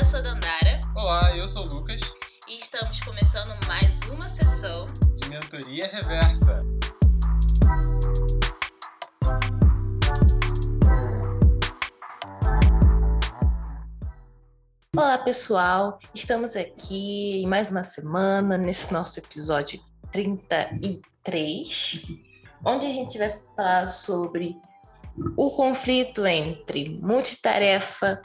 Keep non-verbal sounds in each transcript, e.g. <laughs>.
eu sou a Dandara. Olá, eu sou o Lucas. E estamos começando mais uma sessão de Mentoria Reversa. Olá, pessoal. Estamos aqui em mais uma semana, nesse nosso episódio 33, onde a gente vai falar sobre o conflito entre multitarefa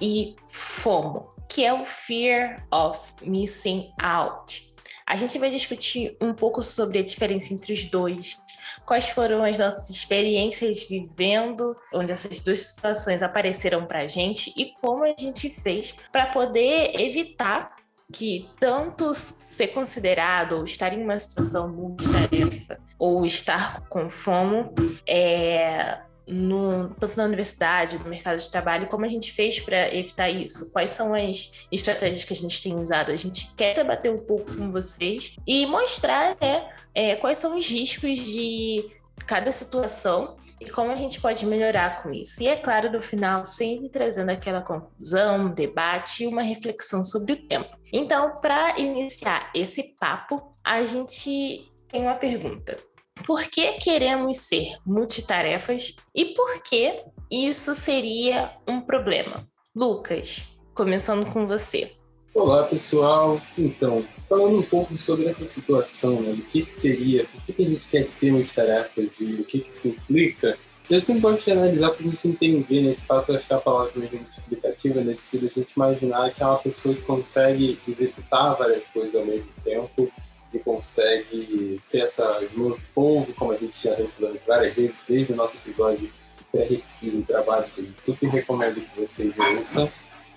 e FOMO, que é o Fear of Missing Out. A gente vai discutir um pouco sobre a diferença entre os dois, quais foram as nossas experiências vivendo, onde essas duas situações apareceram para a gente e como a gente fez para poder evitar que tanto ser considerado ou estar em uma situação multitarefa ou estar com fome é, no, tanto na universidade, no mercado de trabalho, como a gente fez para evitar isso? Quais são as estratégias que a gente tem usado? A gente quer debater um pouco com vocês e mostrar né, é, quais são os riscos de cada situação e como a gente pode melhorar com isso. E é claro, no final, sempre trazendo aquela conclusão, debate e uma reflexão sobre o tema. Então, para iniciar esse papo, a gente tem uma pergunta. Por que queremos ser multitarefas e por que isso seria um problema? Lucas, começando com você. Olá, pessoal. Então, falando um pouco sobre essa situação, né, do que, que seria, por que, que a gente quer ser multitarefas e o que, que isso implica, eu sempre gosto de analisar para a gente entender nesse fato, acho que a palavra muito explicativa nesse sentido, a gente imaginar que é uma pessoa que consegue executar várias coisas ao mesmo tempo consegue ser essa novo povo, como a gente já falando várias vezes desde o nosso episódio pré-requisito do trabalho, que a gente super recomendo que vocês ouçam.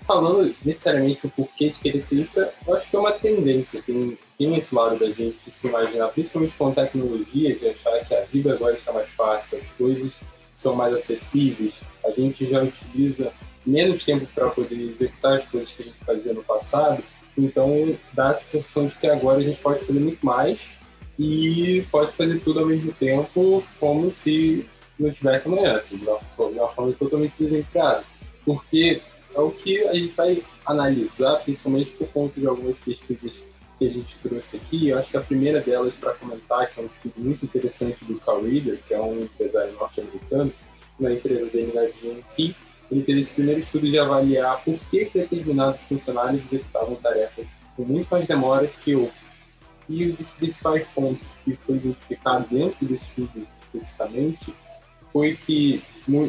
Falando necessariamente o porquê de querer ser isso, eu acho que é uma tendência. Tem, tem esse lado da gente se imaginar, principalmente com tecnologia, de achar que a vida agora está mais fácil, as coisas são mais acessíveis, a gente já utiliza menos tempo para poder executar as coisas que a gente fazia no passado, então dá a sensação de que agora a gente pode fazer muito mais e pode fazer tudo ao mesmo tempo, como se não tivesse amanhã, assim, de uma, forma totalmente desempregada. Porque é o que a gente vai analisar, principalmente por conta de algumas pesquisas que a gente trouxe aqui. Eu acho que a primeira delas para comentar, que é um estudo muito interessante do Carl Reader, que é um empresário norte-americano, na empresa dele na GNT, ele teve esse primeiro estudo de avaliar por que, determinados funcionários executavam tarefas com muito mais demora que outros. E um dos principais pontos que foi identificado dentro desse estudo especificamente foi que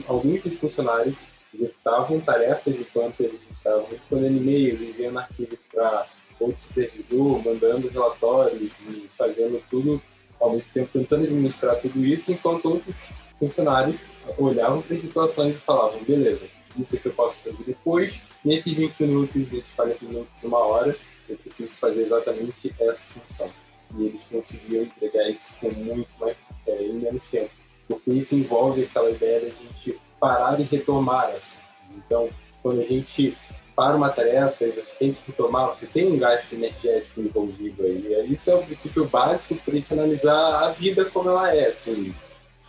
alguns dos funcionários executavam tarefas enquanto eles estavam respondendo e-mails, enviando arquivos para outro supervisor, mandando relatórios e fazendo tudo ao mesmo tempo, tentando administrar tudo isso, enquanto outros funcionários olhavam para as situações e falavam, beleza, isso é que eu posso fazer depois, nesses 20 minutos, nesses 40 minutos, uma hora, eu preciso fazer exatamente essa função. E eles conseguiam entregar isso com muito mais, é, em menos tempo. Porque isso envolve aquela ideia da gente parar e retomar as Então, quando a gente para uma tarefa e você tem que retomar, você tem um gasto energético envolvido aí. Isso é o princípio básico para a gente analisar a vida como ela é. Assim.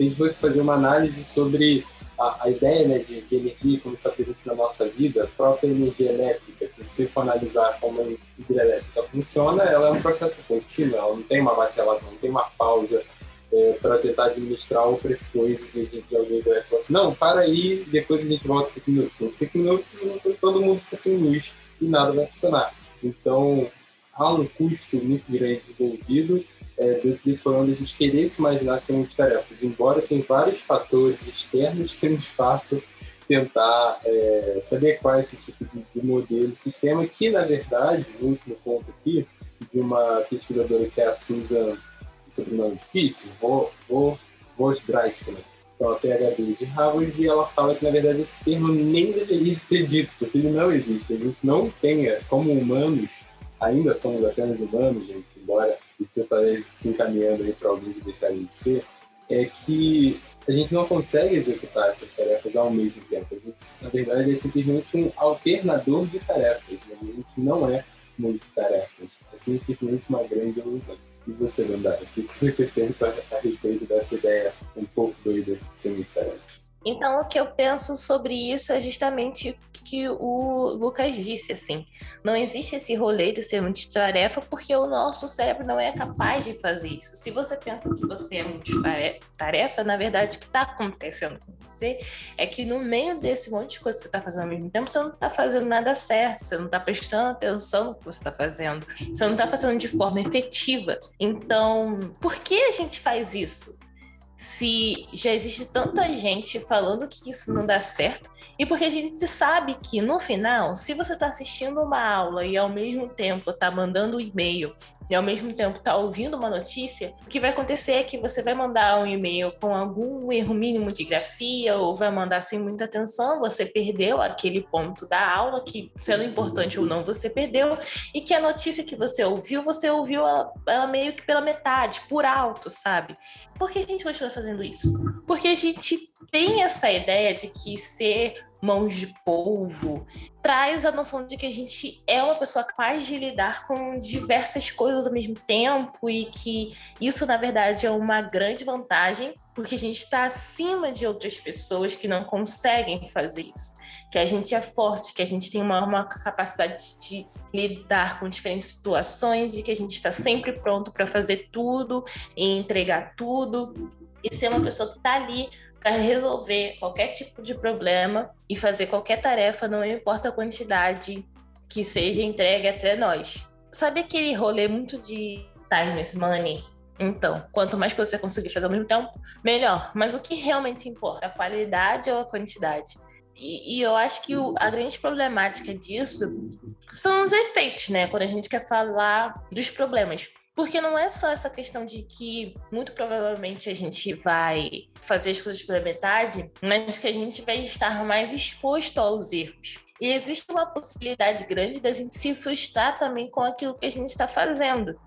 Se a gente fosse fazer uma análise sobre a, a ideia né, de, de, energia como está presente na nossa vida, a própria energia elétrica, se você for analisar como a hidrelétrica funciona, ela é um processo contínuo, ela não tem uma bateria, não tem uma pausa é, para tentar administrar outras coisas e a gente alguém vai falar assim, não, para aí, depois a gente volta cinco minutos. Em cinco minutos todo mundo fica sem luz e nada vai funcionar. Então, há um custo muito grande envolvido é, desse problema de a gente querer se imaginar sem multitarefas, embora tem vários fatores externos que nos façam tentar é, se adequar a esse tipo de, de modelo, sistema, que na verdade, o último ponto aqui, de uma pesquisadora que é a Susan, sobrenome difícil, Vosdrasky, né? então a PhD de Harvard, e ela fala que na verdade esse termo nem deveria <laughs> ser dito, porque ele não existe. A gente não tem, como humanos, ainda somos apenas humanos, gente, embora isso está se encaminhando aí para alguns deixarem de ser, é que a gente não consegue executar essas tarefas ao mesmo tempo. A gente, na verdade, é simplesmente um alternador de tarefas. Né? A gente não é multitarefas. É simplesmente uma grande ilusão. E você, Dandara, o que você <laughs> pensa a respeito dessa ideia um pouco doida de ser multitarefa? Então, o que eu penso sobre isso é justamente o que o Lucas disse, assim. Não existe esse rolê de ser multitarefa porque o nosso cérebro não é capaz de fazer isso. Se você pensa que você é multitarefa, na verdade, o que está acontecendo com você é que no meio desse monte de coisa que você está fazendo ao mesmo tempo, você não está fazendo nada certo, você não está prestando atenção no que você está fazendo, você não está fazendo de forma efetiva. Então, por que a gente faz isso? Se já existe tanta gente falando que isso não dá certo, e porque a gente sabe que no final, se você está assistindo uma aula e ao mesmo tempo está mandando um e-mail e ao mesmo tempo está ouvindo uma notícia, o que vai acontecer é que você vai mandar um e-mail com algum erro mínimo de grafia ou vai mandar sem muita atenção, você perdeu aquele ponto da aula que, sendo importante ou não, você perdeu, e que a notícia que você ouviu, você ouviu ela, ela meio que pela metade, por alto, sabe? Por que a gente continua fazendo isso? Porque a gente tem essa ideia de que ser mãos de polvo, traz a noção de que a gente é uma pessoa capaz de lidar com diversas coisas ao mesmo tempo e que isso, na verdade, é uma grande vantagem, porque a gente está acima de outras pessoas que não conseguem fazer isso. Que a gente é forte, que a gente tem uma, uma capacidade de lidar com diferentes situações, de que a gente está sempre pronto para fazer tudo e entregar tudo e ser uma pessoa que está ali para resolver qualquer tipo de problema e fazer qualquer tarefa, não importa a quantidade que seja entregue até nós. Sabe aquele rolê muito de time money? Então, quanto mais que você conseguir fazer ao mesmo tempo, melhor. Mas o que realmente importa? A qualidade ou a quantidade? E, e eu acho que o, a grande problemática disso são os efeitos, né? Quando a gente quer falar dos problemas. Porque não é só essa questão de que muito provavelmente a gente vai fazer as coisas pela metade, mas que a gente vai estar mais exposto aos erros. E existe uma possibilidade grande da gente se frustrar também com aquilo que a gente está fazendo.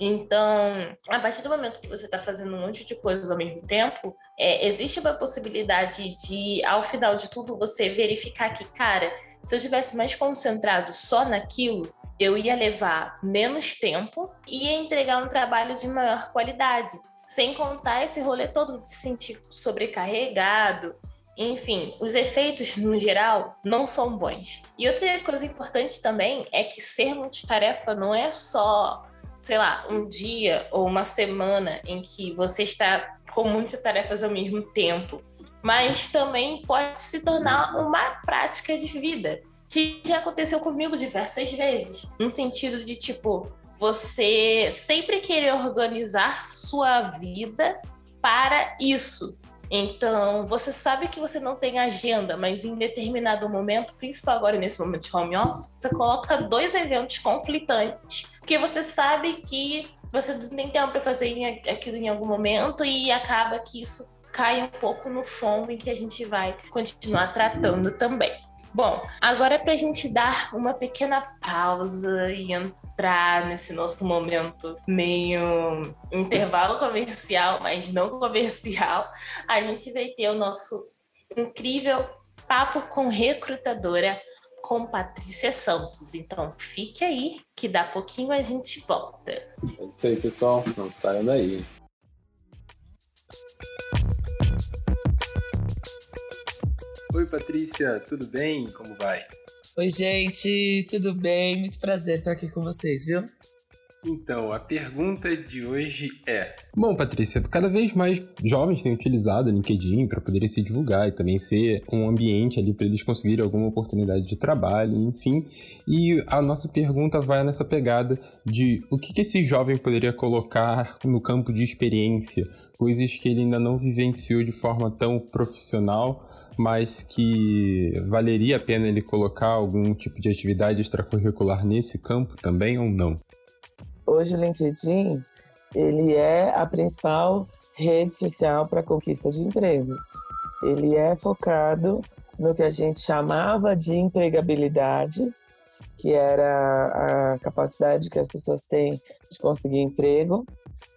Então, a partir do momento que você está fazendo um monte de coisas ao mesmo tempo, é, existe uma possibilidade de, ao final de tudo, você verificar que, cara, se eu tivesse mais concentrado só naquilo, eu ia levar menos tempo e ia entregar um trabalho de maior qualidade. Sem contar esse rolê todo de se sentir sobrecarregado. Enfim, os efeitos, no geral, não são bons. E outra coisa importante também é que ser multitarefa não é só, sei lá, um dia ou uma semana em que você está com muitas tarefas ao mesmo tempo, mas também pode se tornar uma prática de vida que já aconteceu comigo diversas vezes. No sentido de, tipo, você sempre querer organizar sua vida para isso. Então, você sabe que você não tem agenda, mas em determinado momento, principal agora nesse momento de home office, você coloca dois eventos conflitantes, porque você sabe que você não tem tempo para fazer aquilo em algum momento e acaba que isso cai um pouco no fomo em que a gente vai continuar tratando também. Bom, agora é para a gente dar uma pequena pausa e entrar nesse nosso momento meio intervalo comercial, mas não comercial, a gente vai ter o nosso incrível papo com recrutadora com Patrícia Santos. Então fique aí, que dá pouquinho a gente volta. É isso aí, pessoal. Não saiam daí. Patrícia, tudo bem? Como vai? Oi, gente, tudo bem? Muito prazer estar aqui com vocês, viu? Então, a pergunta de hoje é: Bom, Patrícia, cada vez mais jovens têm utilizado o LinkedIn para poderem se divulgar e também ser um ambiente ali para eles conseguirem alguma oportunidade de trabalho, enfim. E a nossa pergunta vai nessa pegada de o que, que esse jovem poderia colocar no campo de experiência, coisas que ele ainda não vivenciou de forma tão profissional mas que valeria a pena ele colocar algum tipo de atividade extracurricular nesse campo também ou não? Hoje o LinkedIn ele é a principal rede social para conquista de empregos. Ele é focado no que a gente chamava de empregabilidade, que era a capacidade que as pessoas têm de conseguir emprego,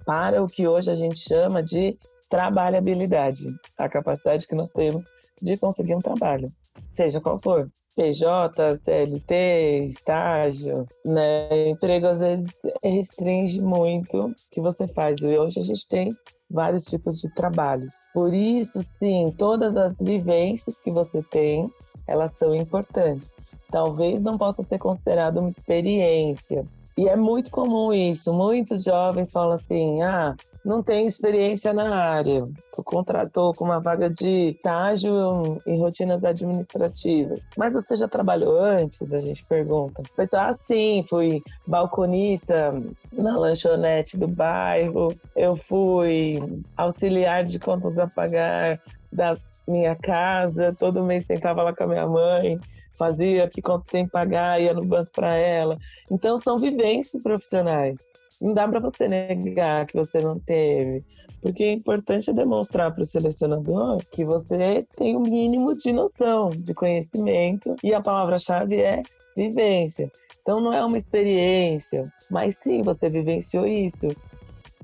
para o que hoje a gente chama de trabalhabilidade, a capacidade que nós temos de conseguir um trabalho, seja qual for. PJ, CLT, estágio, né? Emprego às vezes restringe muito o que você faz. E hoje a gente tem vários tipos de trabalhos. Por isso, sim, todas as vivências que você tem, elas são importantes. Talvez não possa ser considerado uma experiência, e é muito comum isso. Muitos jovens falam assim: ah, não tenho experiência na área. Tu contratou com uma vaga de estágio em rotinas administrativas. Mas você já trabalhou antes? A gente pergunta. Pessoal, ah, sim, fui balconista na lanchonete do bairro. Eu fui auxiliar de contas a pagar da minha casa. Todo mês sentava lá com a minha mãe fazia, que quanto tem que pagar, ia no banco para ela. Então, são vivências profissionais. Não dá para você negar que você não teve. Porque é importante demonstrar para o selecionador que você tem um mínimo de noção, de conhecimento, e a palavra-chave é vivência. Então não é uma experiência, mas sim você vivenciou isso.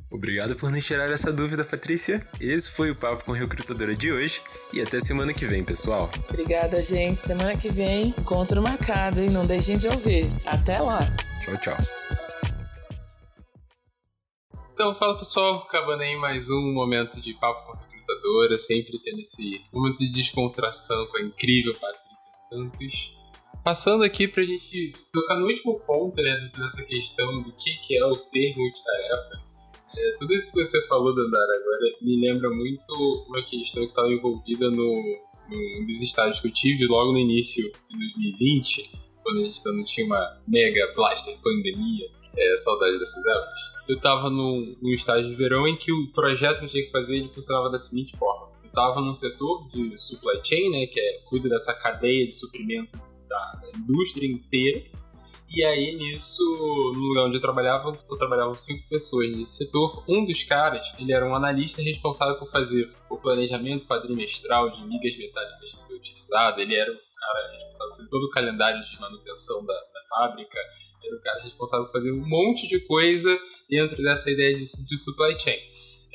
Obrigado por nos tirar essa dúvida, Patrícia. Esse foi o Papo com Recrutadora de hoje e até semana que vem, pessoal. Obrigada, gente. Semana que vem, encontro marcado e não deixem de ouvir. Até lá. Tchau, tchau. Então, fala pessoal, acabando aí mais um momento de Papo com Recrutadora, sempre tendo esse momento de descontração com a incrível Patrícia Santos. Passando aqui pra gente tocar no último ponto, né, dessa questão do que, é o ser multitarefa. É, tudo isso que você falou, Dandara, agora me lembra muito uma questão que estava envolvida no, num dos estágios que eu tive logo no início de 2020, quando a gente ainda não tinha uma mega blaster pandemia. É, saudade dessas épocas. Eu estava num, num estágio de verão em que o projeto que eu tinha que fazer ele funcionava da seguinte forma. Eu estava num setor de supply chain, né, que é, cuida dessa cadeia de suprimentos da, da indústria inteira, e aí, nisso, no lugar onde eu trabalhava, só trabalhavam cinco pessoas nesse setor. Um dos caras, ele era um analista responsável por fazer o planejamento quadrimestral de ligas metálicas que ser utilizado. Ele era o cara responsável por todo o calendário de manutenção da, da fábrica. Era o cara responsável por fazer um monte de coisa dentro dessa ideia de, de supply chain.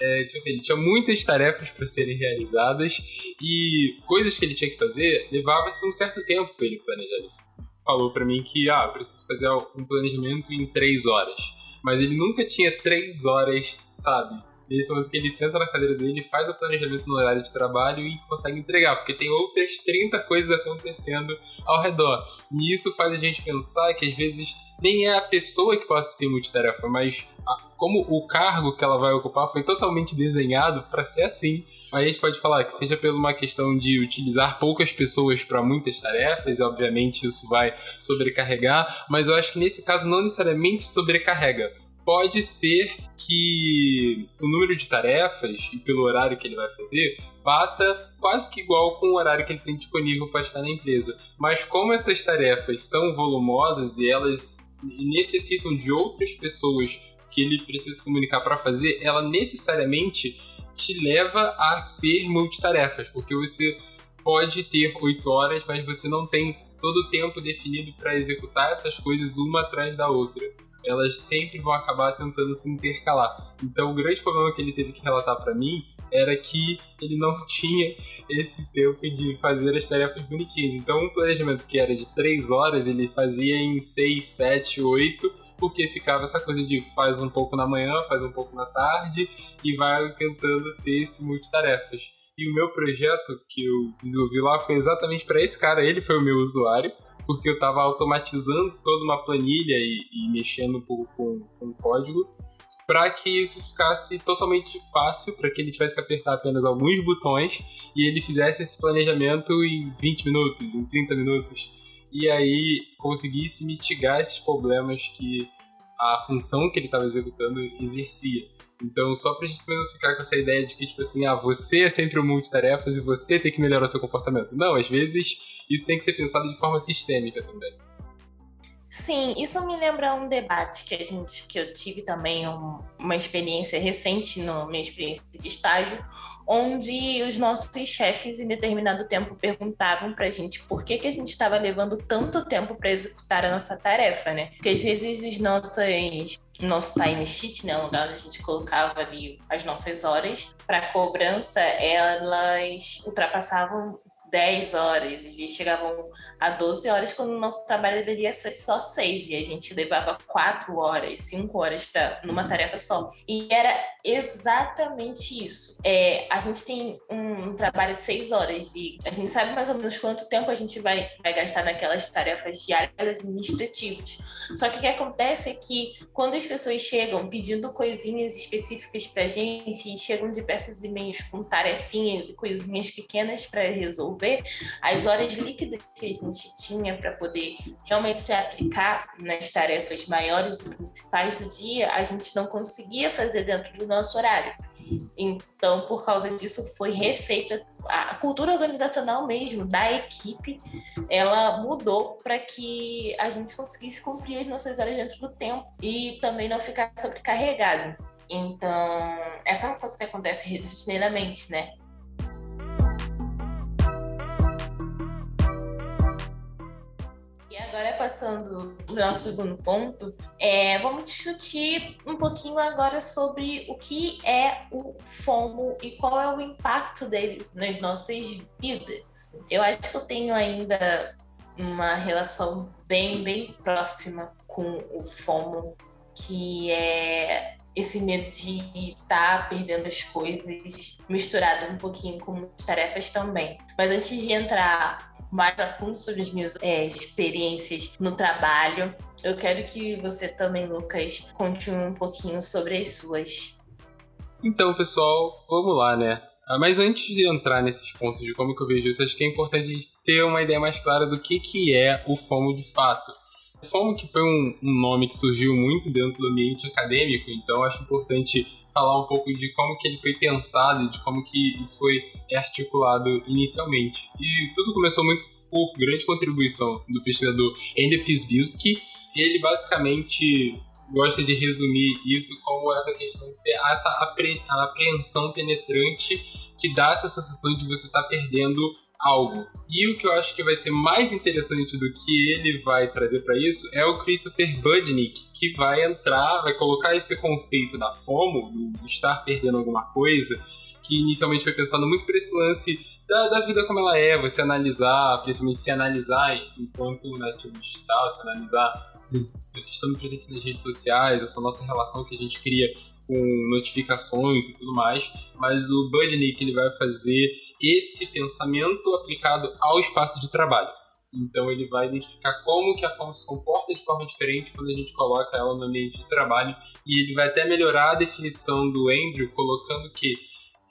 É, tipo assim, ele tinha muitas tarefas para serem realizadas e coisas que ele tinha que fazer levava-se um certo tempo para ele planejar falou para mim que, ah, preciso fazer um planejamento em três horas. Mas ele nunca tinha três horas, sabe? Nesse momento que ele senta na cadeira dele, faz o planejamento no horário de trabalho e consegue entregar, porque tem outras 30 coisas acontecendo ao redor. E isso faz a gente pensar que às vezes nem é a pessoa que possa ser multitarefa, mas a, como o cargo que ela vai ocupar foi totalmente desenhado para ser assim. Aí a gente pode falar que seja por uma questão de utilizar poucas pessoas para muitas tarefas, e obviamente isso vai sobrecarregar, mas eu acho que nesse caso não necessariamente sobrecarrega. Pode ser que o número de tarefas e pelo horário que ele vai fazer bata quase que igual com o horário que ele tem disponível para estar na empresa. Mas como essas tarefas são volumosas e elas necessitam de outras pessoas que ele precisa comunicar para fazer, ela necessariamente te leva a ser multitarefas, porque você pode ter oito horas, mas você não tem todo o tempo definido para executar essas coisas uma atrás da outra elas sempre vão acabar tentando se intercalar. Então, o grande problema que ele teve que relatar para mim era que ele não <laughs> tinha esse tempo de fazer as tarefas bonitinhas. Então, um planejamento que era de 3 horas, ele fazia em 6, 7, 8, porque ficava essa coisa de faz um pouco na manhã, faz um pouco na tarde e vai tentando ser esse multitarefas. E o meu projeto que eu desenvolvi lá foi exatamente para esse cara, ele foi o meu usuário porque eu estava automatizando toda uma planilha e, e mexendo um pouco com, com código para que isso ficasse totalmente fácil, para que ele tivesse que apertar apenas alguns botões e ele fizesse esse planejamento em 20 minutos, em 30 minutos. E aí conseguisse mitigar esses problemas que a função que ele estava executando exercia. Então, só pra gente também não ficar com essa ideia de que, tipo assim, ah, você é sempre o multitarefas e você tem que melhorar o seu comportamento. Não, às vezes isso tem que ser pensado de forma sistêmica também. Sim, isso me lembra um debate que a gente que eu tive também um, uma experiência recente na minha experiência de estágio, onde os nossos chefes em determinado tempo perguntavam para a gente por que, que a gente estava levando tanto tempo para executar a nossa tarefa, né? Porque às vezes os nossos nosso time sheet, né, o lugar onde a gente colocava ali as nossas horas para cobrança, elas ultrapassavam 10 horas, às vezes chegavam a 12 horas, quando o nosso trabalho deveria ser só 6, e a gente levava 4 horas, 5 horas pra, numa tarefa só. E era exatamente isso. É, a gente tem um, um trabalho de 6 horas, e a gente sabe mais ou menos quanto tempo a gente vai, vai gastar naquelas tarefas diárias administrativas. Só que o que acontece é que quando as pessoas chegam pedindo coisinhas específicas pra gente, e chegam diversos e-mails com tarefinhas e coisinhas pequenas para resolver, as horas líquidas que a gente tinha para poder realmente se aplicar nas tarefas maiores e principais do dia, a gente não conseguia fazer dentro do nosso horário. Então, por causa disso, foi refeita a cultura organizacional mesmo da equipe. Ela mudou para que a gente conseguisse cumprir as nossas horas dentro do tempo e também não ficar sobrecarregado. Então, essa é uma coisa que acontece rotineiramente, né? Passando o nosso segundo ponto, é, vamos discutir um pouquinho agora sobre o que é o FOMO e qual é o impacto dele nas nossas vidas. Eu acho que eu tenho ainda uma relação bem, bem próxima com o FOMO, que é esse medo de estar tá perdendo as coisas, misturado um pouquinho com tarefas também. Mas antes de entrar mais a fundo sobre as minhas é, experiências no trabalho, eu quero que você também, Lucas, conte um pouquinho sobre as suas. Então, pessoal, vamos lá, né? Ah, mas antes de entrar nesses pontos de como que eu vejo isso, acho que é importante a gente ter uma ideia mais clara do que, que é o FOMO de fato. FOMO que foi um, um nome que surgiu muito dentro do ambiente acadêmico, então acho importante falar um pouco de como que ele foi pensado e de como que isso foi articulado inicialmente. E tudo começou muito por grande contribuição do pesquisador Andy Pisbilski. Ele basicamente gosta de resumir isso como essa questão de ser essa apre apreensão penetrante que dá essa sensação de você estar tá perdendo algo. E o que eu acho que vai ser mais interessante do que ele vai trazer para isso é o Christopher Budnick, que vai entrar, vai colocar esse conceito da FOMO, do estar perdendo alguma coisa, que inicialmente foi pensado muito por esse lance da, da, vida como ela é, você analisar, principalmente se analisar enquanto nativo digital, se analisar estando presente nas redes sociais, essa nossa relação que a gente cria com notificações e tudo mais, mas o Budnick ele vai fazer esse pensamento aplicado ao espaço de trabalho. Então ele vai identificar como que a forma se comporta de forma diferente quando a gente coloca ela no ambiente de trabalho e ele vai até melhorar a definição do Andrew colocando que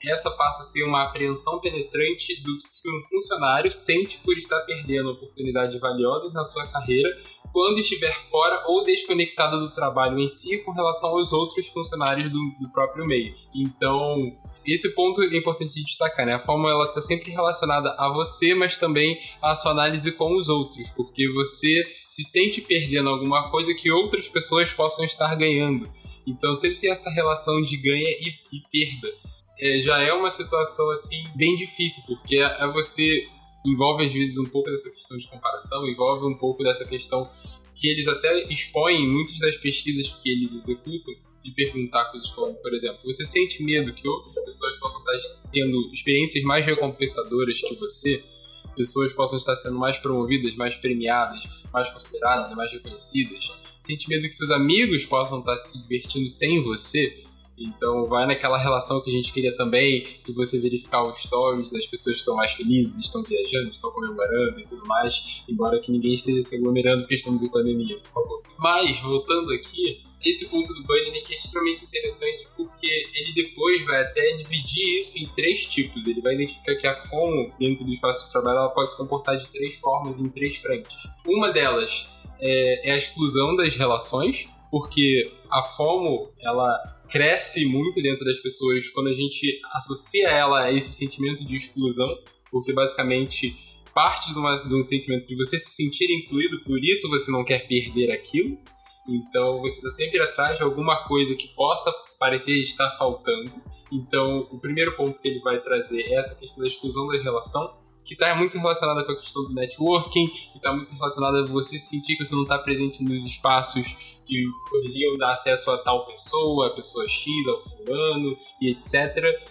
essa passa a ser uma apreensão penetrante do que um funcionário sente por estar perdendo oportunidades valiosas na sua carreira quando estiver fora ou desconectado do trabalho em si com relação aos outros funcionários do, do próprio meio. Então, esse ponto é importante de destacar, né? A forma ela está sempre relacionada a você, mas também à sua análise com os outros, porque você se sente perdendo alguma coisa que outras pessoas possam estar ganhando. Então sempre tem essa relação de ganha e, e perda. É, já é uma situação assim bem difícil, porque é, é você envolve às vezes um pouco dessa questão de comparação, envolve um pouco dessa questão que eles até expõem em muitas das pesquisas que eles executam de perguntar coisas como, por exemplo, você sente medo que outras pessoas possam estar tendo experiências mais recompensadoras que você? Pessoas possam estar sendo mais promovidas, mais premiadas, mais consideradas mais reconhecidas? Sente medo que seus amigos possam estar se divertindo sem você? Então vai naquela relação que a gente queria também, de você verificar os stories das pessoas que estão mais felizes, estão viajando, estão comemorando e tudo mais, embora que ninguém esteja se aglomerando porque estamos em pandemia, por favor. Mas, voltando aqui, esse ponto do Budnick é extremamente interessante porque ele depois vai até dividir isso em três tipos. Ele vai identificar que a FOMO, dentro do espaço de trabalho, ela pode se comportar de três formas em três frentes. Uma delas é, é a exclusão das relações, porque a FOMO, ela cresce muito dentro das pessoas quando a gente associa ela a esse sentimento de exclusão, porque basicamente parte de, uma, de um sentimento de você se sentir incluído, por isso você não quer perder aquilo. Então você está sempre atrás de alguma coisa que possa parecer estar faltando. Então o primeiro ponto que ele vai trazer é essa questão da exclusão da relação. que está muito relacionada com a questão do networking, que está muito relacionada a você sentir que você não está presente nos espaços que poderiam dar acesso a tal pessoa, a pessoa X, ao fulano e etc.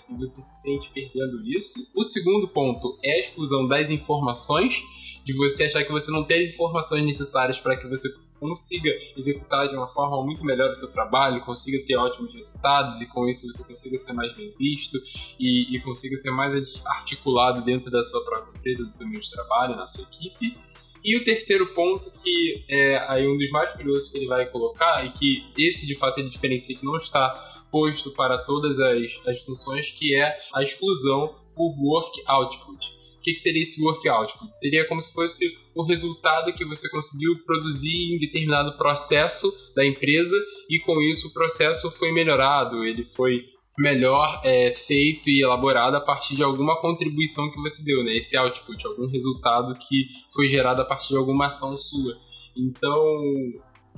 E você se sente perdendo isso. O segundo ponto é a exclusão das informações, de você achar que você não tem as informações necessárias para que você consiga executar de uma forma muito melhor o seu trabalho, consiga ter ótimos resultados e com isso você consiga ser mais bem visto e, e consiga ser mais articulado dentro da sua própria empresa, do seu meio de trabalho, na sua equipe. E o terceiro ponto, que é aí um dos mais curiosos que ele vai colocar, e que esse de fato ele diferencia que não está posto para todas as, as funções, que é a exclusão por work output. O que, que seria esse work output? Seria como se fosse o resultado que você conseguiu produzir em determinado processo da empresa e com isso o processo foi melhorado, ele foi melhor é, feito e elaborado a partir de alguma contribuição que você deu, né? Esse output, algum resultado que foi gerado a partir de alguma ação sua. Então,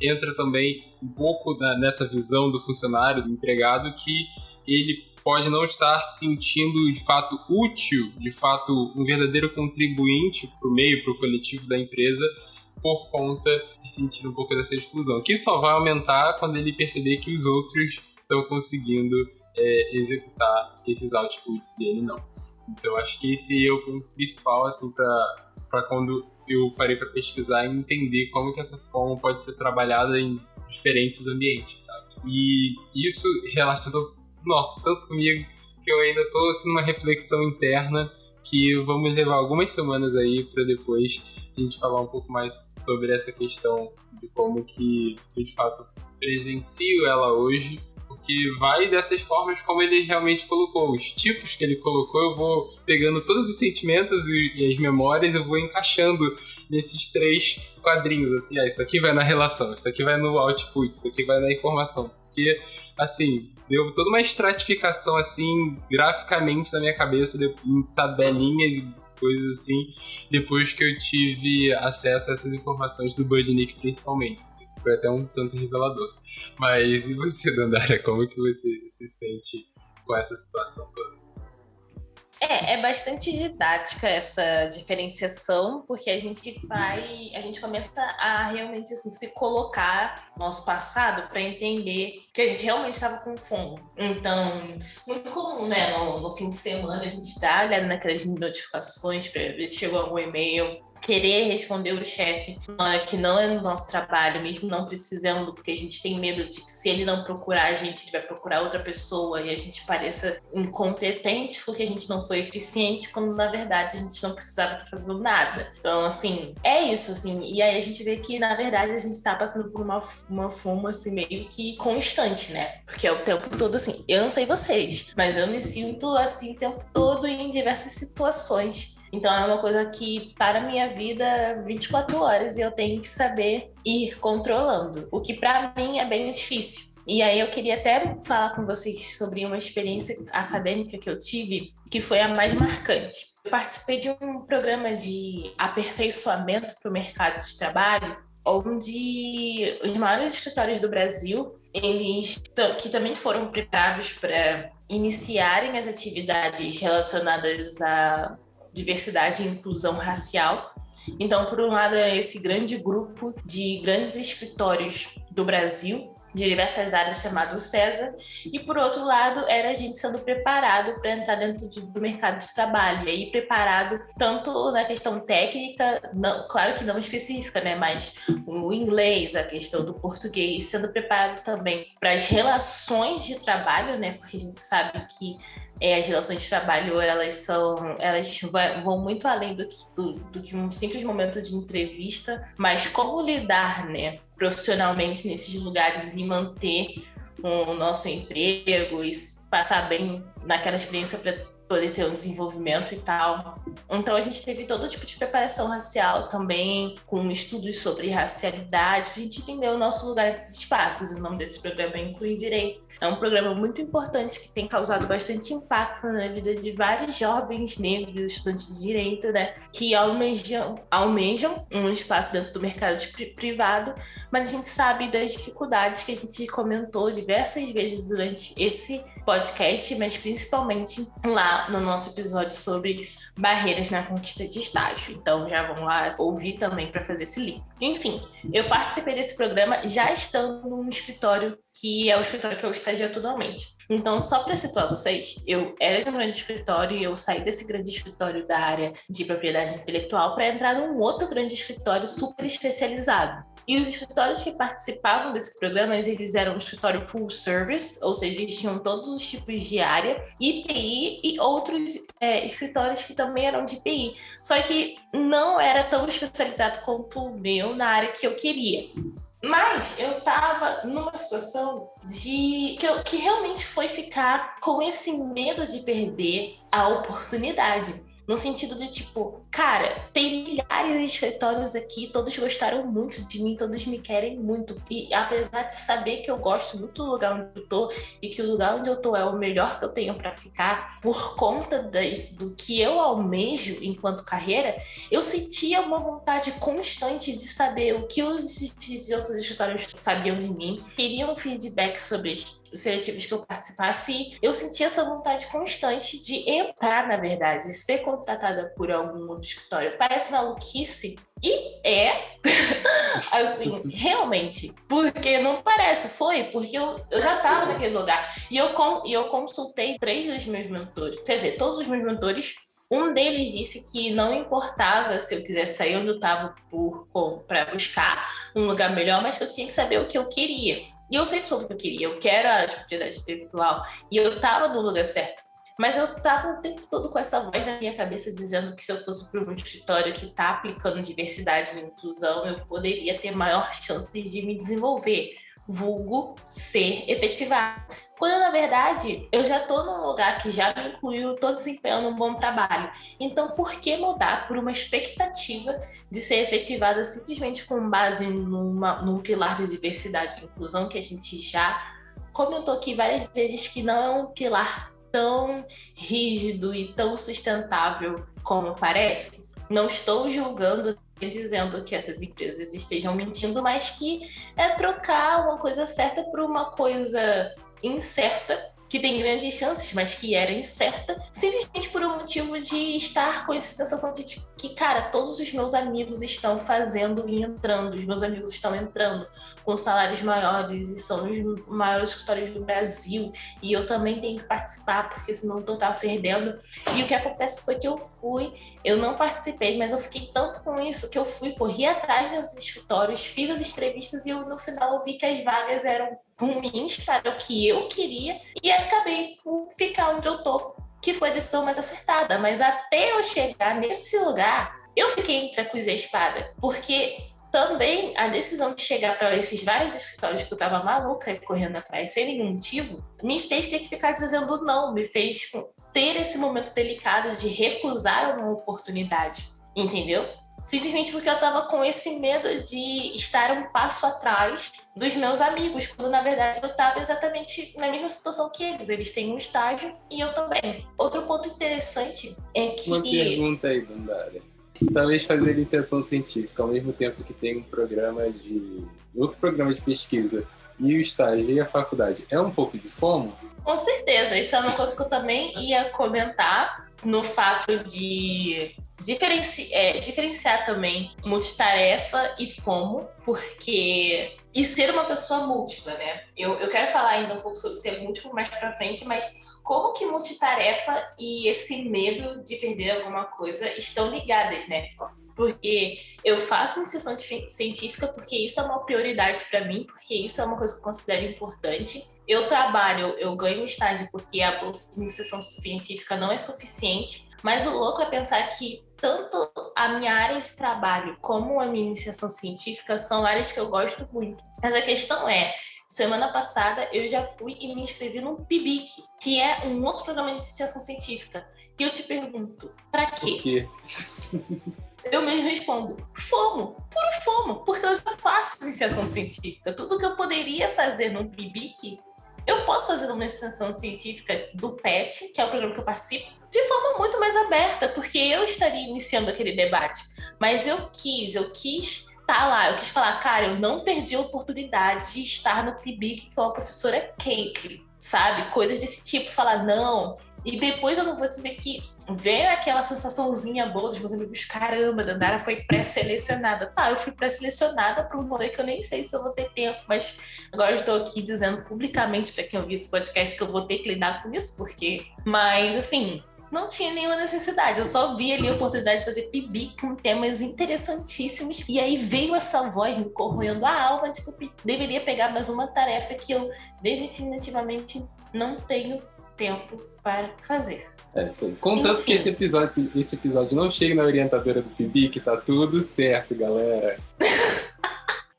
entra também um pouco nessa visão do funcionário, do empregado, que ele pode não estar sentindo de fato útil, de fato um verdadeiro contribuinte para o meio, para o coletivo da empresa, por conta de sentir um pouco dessa exclusão, que só vai aumentar quando ele perceber que os outros estão conseguindo é, executar esses outputs e ele não. Então acho que esse é o ponto principal assim para quando eu parei para pesquisar e entender como que essa forma pode ser trabalhada em diferentes ambientes, sabe? E isso relacionou nossa, tanto comigo que eu ainda tô aqui numa reflexão interna que vamos levar algumas semanas aí para depois a gente falar um pouco mais sobre essa questão de como que eu de fato presencio ela hoje, porque vai dessas formas como ele realmente colocou. Os tipos que ele colocou, eu vou pegando todos os sentimentos e, as memórias, eu vou encaixando nesses três quadrinhos, assim, ah, isso aqui vai na relação, isso aqui vai no output, isso aqui vai na informação. Porque, assim, deu toda uma estratificação assim, graficamente na minha cabeça, em tabelinhas e coisas assim, depois que eu tive acesso a essas informações do Budnik principalmente. Assim, foi até um tanto revelador. Mas e você, Dandara, como que você se sente com essa situação toda? É, é bastante didática essa diferenciação, porque a gente vai, a gente começa a realmente assim, se colocar no nosso passado para entender que a gente realmente estava com fome. Então, muito comum, né? No, no, fim de semana a gente dá olhada naquelas notificações para ver se chegou algum e-mail querer responder o chefe que não é no nosso trabalho, mesmo não precisando, porque a gente tem medo de que se ele não procurar a gente, ele vai procurar outra pessoa e a gente pareça incompetente porque a gente não foi eficiente, quando na verdade a gente não precisava estar fazendo nada. Então, assim, é isso, assim. E aí a gente vê que, na verdade, a gente está passando por uma, uma fuma, assim, meio que constante, né? Porque é o tempo todo, assim. Eu não sei vocês, mas eu me sinto assim o tempo todo em diversas situações então é uma coisa que para a minha vida 24 horas e eu tenho que saber ir controlando, o que para mim é bem difícil. E aí eu queria até falar com vocês sobre uma experiência acadêmica que eu tive, que foi a mais marcante. Eu participei de um programa de aperfeiçoamento para o mercado de trabalho, onde os maiores escritórios do Brasil, eles que também foram preparados para iniciarem as atividades relacionadas a diversidade e inclusão racial. Então, por um lado, é esse grande grupo de grandes escritórios do Brasil, de diversas áreas, chamado César, e por outro lado, era a gente sendo preparado para entrar dentro de, do mercado de trabalho, e aí preparado tanto na questão técnica, não, claro que não específica, né, mas o inglês, a questão do português, sendo preparado também para as relações de trabalho, né, porque a gente sabe que é, as relações de trabalho elas são elas vão muito além do que, do, do que um simples momento de entrevista, mas como lidar, né, profissionalmente nesses lugares e manter o nosso emprego e passar bem naquela experiência para poder ter um desenvolvimento e tal. Então a gente teve todo tipo de preparação racial também, com estudos sobre racialidade, para a gente entender o nosso lugar nesses espaços. O nome desse programa é Inclui Direito. É um programa muito importante que tem causado bastante impacto na vida de vários jovens negros, estudantes de direito, né? Que almejam, almejam um espaço dentro do mercado privado, mas a gente sabe das dificuldades que a gente comentou diversas vezes durante esse podcast, mas principalmente lá no nosso episódio sobre barreiras na conquista de estágio. Então já vão lá ouvir também para fazer esse link. Enfim, eu participei desse programa já estando num escritório que é o escritório que eu estagio atualmente. Então, só para situar vocês, eu era um grande escritório e eu saí desse grande escritório da área de propriedade intelectual para entrar num outro grande escritório super especializado. E os escritórios que participavam desse programa, eles eram um escritório full service, ou seja, eles tinham todos os tipos de área, IPI e outros é, escritórios que também eram de IPI. Só que não era tão especializado quanto o meu na área que eu queria. Mas eu tava numa situação de que, eu, que realmente foi ficar com esse medo de perder a oportunidade. No sentido de tipo, cara, tem milhares de escritórios aqui, todos gostaram muito de mim, todos me querem muito. E apesar de saber que eu gosto muito do lugar onde eu tô e que o lugar onde eu tô é o melhor que eu tenho para ficar, por conta de, do que eu almejo enquanto carreira, eu sentia uma vontade constante de saber o que os, os outros escritórios sabiam de mim, queriam feedback sobre seletivos que eu participasse, eu sentia essa vontade constante de entrar, na verdade, ser contratada por algum outro escritório. Parece maluquice, e é, <laughs> assim, realmente, porque não parece, foi, porque eu, eu já estava naquele lugar. E eu, com, eu consultei três dos meus mentores, quer dizer, todos os meus mentores. Um deles disse que não importava se eu quisesse sair onde eu estava para buscar um lugar melhor, mas que eu tinha que saber o que eu queria. E eu sempre soube o que eu queria. Eu quero a propriedade intelectual. E eu tava no lugar certo. Mas eu tava o tempo todo com essa voz na minha cabeça dizendo que se eu fosse para um escritório que está aplicando diversidade e inclusão, eu poderia ter maior <laughs> chance de me desenvolver vulgo ser efetivado. Quando na verdade eu já estou num lugar que já me incluiu, estou desempenhando um bom trabalho. Então por que mudar por uma expectativa de ser efetivada simplesmente com base numa, num pilar de diversidade e inclusão que a gente já comentou aqui várias vezes que não é um pilar tão rígido e tão sustentável como parece? Não estou julgando dizendo que essas empresas estejam mentindo, mas que é trocar uma coisa certa por uma coisa incerta que tem grandes chances, mas que era incerta, simplesmente por um motivo de estar com essa sensação de que, cara, todos os meus amigos estão fazendo e entrando, os meus amigos estão entrando com salários maiores e são os maiores escritórios do Brasil, e eu também tenho que participar, porque senão eu tá perdendo. E o que acontece foi que eu fui, eu não participei, mas eu fiquei tanto com isso que eu fui, corri atrás dos escritórios, fiz as entrevistas e eu, no final eu vi que as vagas eram ruins para o que eu queria e acabei por ficar onde eu tô, que foi a decisão mais acertada. Mas até eu chegar nesse lugar, eu fiquei entre a cruz e a espada, porque também a decisão de chegar para esses vários escritórios que eu tava maluca e correndo atrás sem nenhum motivo, me fez ter que ficar dizendo não, me fez ter esse momento delicado de recusar uma oportunidade, entendeu? Simplesmente porque eu estava com esse medo de estar um passo atrás dos meus amigos, quando na verdade eu estava exatamente na mesma situação que eles. Eles têm um estágio e eu também. Outro ponto interessante é que. Uma pergunta aí, Dandara. Talvez fazer iniciação científica ao mesmo tempo que tem um programa de. outro programa de pesquisa e o estágio e a faculdade é um pouco de fomo? Com certeza, isso é uma coisa que eu também ia comentar no fato de diferenci é, diferenciar também multitarefa e FOMO, porque. E ser uma pessoa múltipla, né? Eu, eu quero falar ainda um pouco sobre ser múltiplo mais pra frente, mas como que multitarefa e esse medo de perder alguma coisa estão ligadas, né? Porque eu faço iniciação científica porque isso é uma prioridade para mim, porque isso é uma coisa que eu considero importante. Eu trabalho, eu ganho estágio porque a bolsa de iniciação científica não é suficiente, mas o louco é pensar que tanto a minha área de trabalho como a minha iniciação científica são áreas que eu gosto muito. Mas a questão é, Semana passada eu já fui e me inscrevi no PIBIC, que é um outro programa de iniciação científica. E eu te pergunto, para quê? Por quê? Eu mesmo respondo, fomo, puro fomo, porque eu já faço iniciação científica. Tudo que eu poderia fazer no PIBIC, eu posso fazer uma iniciação científica do PET, que é o programa que eu participo, de forma muito mais aberta, porque eu estaria iniciando aquele debate. Mas eu quis, eu quis tá lá. Eu quis falar, cara, eu não perdi a oportunidade de estar no PIBIC com a professora Kate, sabe? Coisas desse tipo. Falar, não, E depois eu não vou dizer que veio aquela sensaçãozinha boa dos meus amigos, caramba, Dandara foi pré-selecionada. Tá, eu fui pré-selecionada para um rolê que eu nem sei se eu vou ter tempo, mas agora eu estou aqui dizendo publicamente para quem ouvir esse podcast que eu vou ter que lidar com isso, porque. Mas, assim, não tinha nenhuma necessidade. Eu só vi ali a oportunidade de fazer pibi com temas interessantíssimos. E aí veio essa voz me corroendo a alma de que eu deveria pegar mais uma tarefa que eu definitivamente não tenho tempo para fazer. É, Contanto Enfim. que esse episódio, esse episódio não chegue na orientadora do Pibi, que tá tudo certo, galera. <laughs>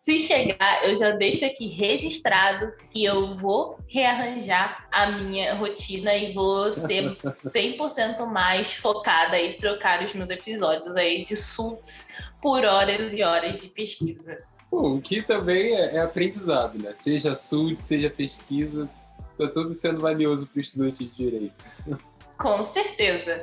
Se chegar, eu já deixo aqui registrado e eu vou rearranjar a minha rotina e vou ser <laughs> 100% mais focada e trocar os meus episódios aí de suits por horas e horas de pesquisa. O que também é, é aprendizado, né? Seja SUD, seja pesquisa, tá tudo sendo valioso para o estudante de direito. <laughs> Com certeza.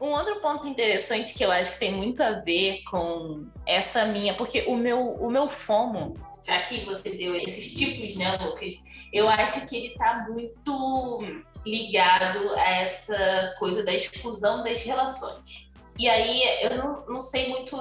Um outro ponto interessante que eu acho que tem muito a ver com essa minha, porque o meu, o meu FOMO, já que você deu esses tipos, né, Lucas, eu acho que ele tá muito ligado a essa coisa da exclusão das relações. E aí eu não, não sei muito.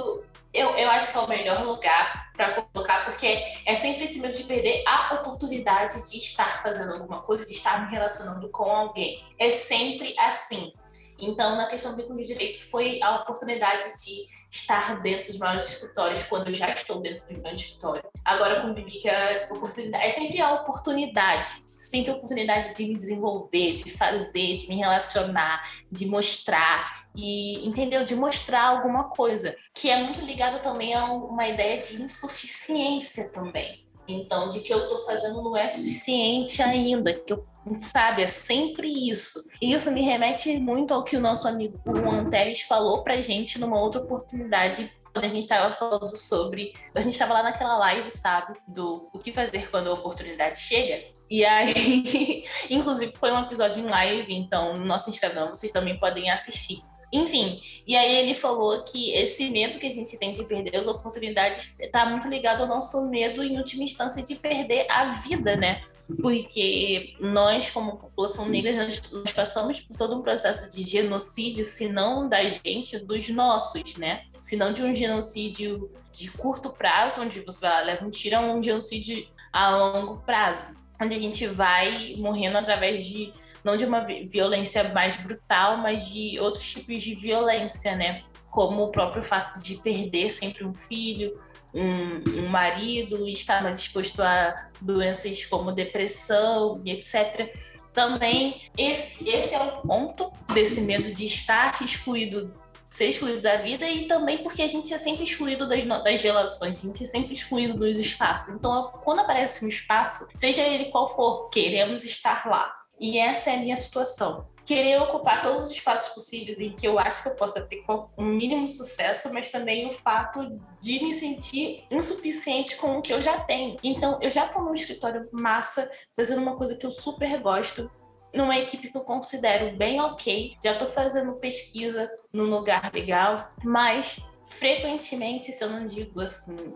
Eu, eu acho que é o melhor lugar para colocar, porque é sempre esse medo de perder a oportunidade de estar fazendo alguma coisa, de estar me relacionando com alguém. É sempre assim. Então, na questão do de direito, foi a oportunidade de estar dentro dos maiores escritórios quando eu já estou dentro de um grande escritório. Agora, com o Bibi, que é, oportunidade, é sempre a oportunidade, sempre a oportunidade de me desenvolver, de fazer, de me relacionar, de mostrar e, entendeu? De mostrar alguma coisa, que é muito ligado também a uma ideia de insuficiência também. Então, de que eu estou fazendo não é suficiente ainda, que eu sabe? É sempre isso. E isso me remete muito ao que o nosso amigo Juan Teres falou pra gente numa outra oportunidade quando a gente estava falando sobre. A gente estava lá naquela live, sabe? Do o que fazer quando a oportunidade chega. E aí, <laughs> inclusive, foi um episódio em live, então no nosso Instagram vocês também podem assistir. Enfim, e aí ele falou que esse medo que a gente tem de perder as oportunidades está muito ligado ao nosso medo, em última instância, de perder a vida, né? Porque nós, como população negra, nós, nós, passamos por todo um processo de genocídio, se não da gente, dos nossos, né? Se não de um genocídio de curto prazo, onde você vai lá, leva um tiro, a um genocídio a longo prazo, onde a gente vai morrendo através de, não de uma violência mais brutal, mas de outros tipos de violência, né? Como o próprio fato de perder sempre um filho, um, um marido e estar mais exposto a doenças como depressão e etc. Também esse, esse é o ponto desse medo de estar excluído ser excluído da vida e também porque a gente é sempre excluído das, das relações, a gente é sempre excluído dos espaços. Então, quando aparece um espaço, seja ele qual for, queremos estar lá. E essa é a minha situação querer ocupar todos os espaços possíveis em que eu acho que eu possa ter um mínimo sucesso, mas também o fato de me sentir insuficiente com o que eu já tenho. Então, eu já estou num escritório massa, fazendo uma coisa que eu super gosto, numa equipe que eu considero bem ok, já estou fazendo pesquisa num lugar legal, mas frequentemente, se eu não digo assim,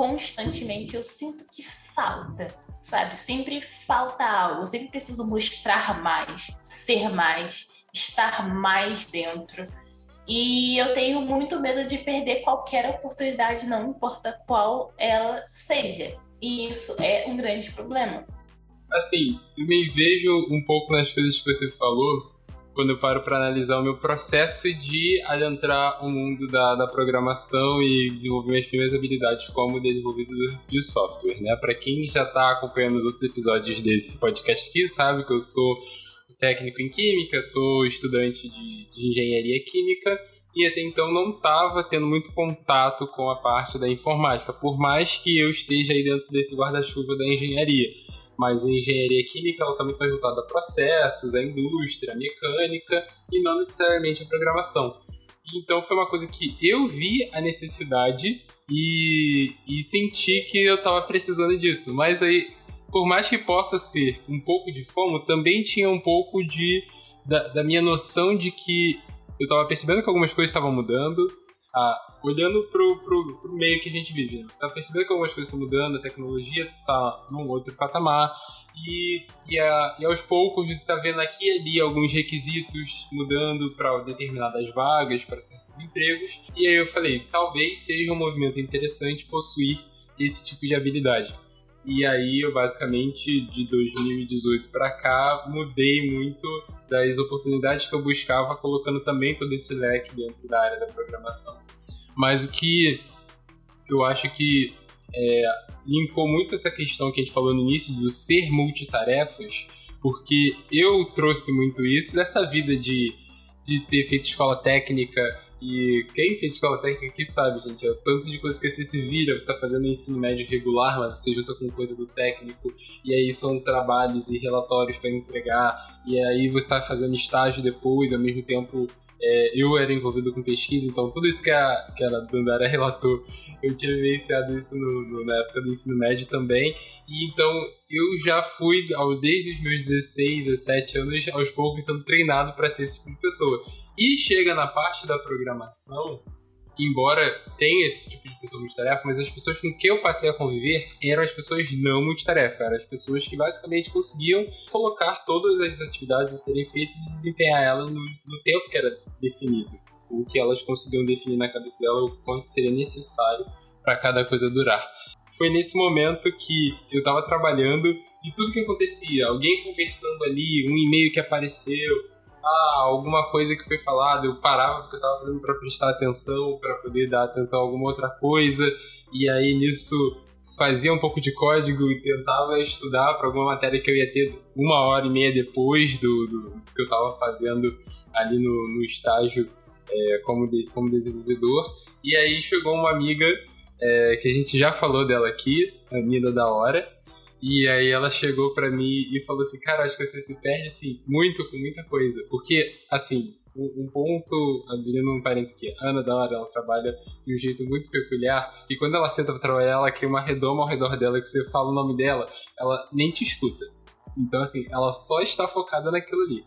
constantemente, eu sinto que falta sabe? Sempre falta algo, eu sempre preciso mostrar mais, ser mais, estar mais dentro. E eu tenho muito medo de perder qualquer oportunidade, não importa qual ela seja. E isso é um grande problema. Assim, eu me vejo um pouco nas coisas que você falou, quando eu paro para analisar o meu processo de adentrar o mundo da, da programação e desenvolver minhas primeiras habilidades como desenvolvedor de software, né? Para quem já está acompanhando os outros episódios desse podcast aqui, sabe que eu sou técnico em química, sou estudante de, de engenharia química e até então não estava tendo muito contato com a parte da informática, por mais que eu esteja aí dentro desse guarda-chuva da engenharia mas a engenharia química ela está muito mais voltada a processos, a indústria, a mecânica e não necessariamente a programação. Então foi uma coisa que eu vi a necessidade e, e senti que eu estava precisando disso. Mas aí, por mais que possa ser um pouco de fomo, também tinha um pouco de da, da minha noção de que eu estava percebendo que algumas coisas estavam mudando, ah, olhando pro, pro, pro, meio que a gente vive, né? você tá percebendo que algumas coisas estão mudando, a tecnologia tá num outro patamar, E, e, a, e aos poucos você está vendo aqui e ali alguns requisitos mudando para determinadas vagas, para certos empregos. E aí eu falei, talvez seja um movimento interessante possuir esse tipo de habilidade. E aí eu basicamente de 2018 para cá mudei muito das oportunidades que eu buscava, colocando também todo esse leque dentro da área da programação. Mas o que eu acho que é, linkou muito essa questão que a gente falou no início do ser multitarefas, porque eu trouxe muito isso dessa vida de, de ter feito escola técnica e quem fez escola técnica aqui sabe, gente, é o tanto de coisa que você se vira, você está fazendo ensino médio regular, mas você junta com coisa do técnico, e aí são trabalhos e relatórios para entregar, e aí você está fazendo estágio depois, ao mesmo tempo é, eu era envolvido com pesquisa, então tudo isso que a, que a Dandara relatou, eu tinha vivenciado isso no, no, na época do ensino médio também. Então eu já fui, desde os meus 16, 17 anos, aos poucos sendo treinado para ser esse tipo de pessoa. E chega na parte da programação, embora tenha esse tipo de pessoa multitarefa, mas as pessoas com quem eu passei a conviver eram as pessoas não multitarefa, eram as pessoas que basicamente conseguiam colocar todas as atividades a serem feitas e desempenhar elas no, no tempo que era definido. O que elas conseguiam definir na cabeça dela, o quanto seria necessário para cada coisa durar. Foi nesse momento que eu estava trabalhando e tudo que acontecia, alguém conversando ali, um e-mail que apareceu, ah, alguma coisa que foi falada, eu parava porque eu tava fazendo para prestar atenção, para poder dar atenção a alguma outra coisa, e aí nisso fazia um pouco de código e tentava estudar para alguma matéria que eu ia ter uma hora e meia depois do, do que eu estava fazendo ali no, no estágio é, como, de, como desenvolvedor. E aí chegou uma amiga é, que a gente já falou dela aqui, a Nina da Hora, e aí ela chegou para mim e falou assim, cara, acho que você se perde, assim, muito com muita coisa. Porque, assim, um, ponto, abrindo um parênteses aqui, Ana da hora, ela trabalha de um jeito muito peculiar, e quando ela senta pra trabalhar, ela cria uma redoma ao redor dela, que você fala o nome dela, ela nem te escuta. Então, assim, ela só está focada naquilo ali.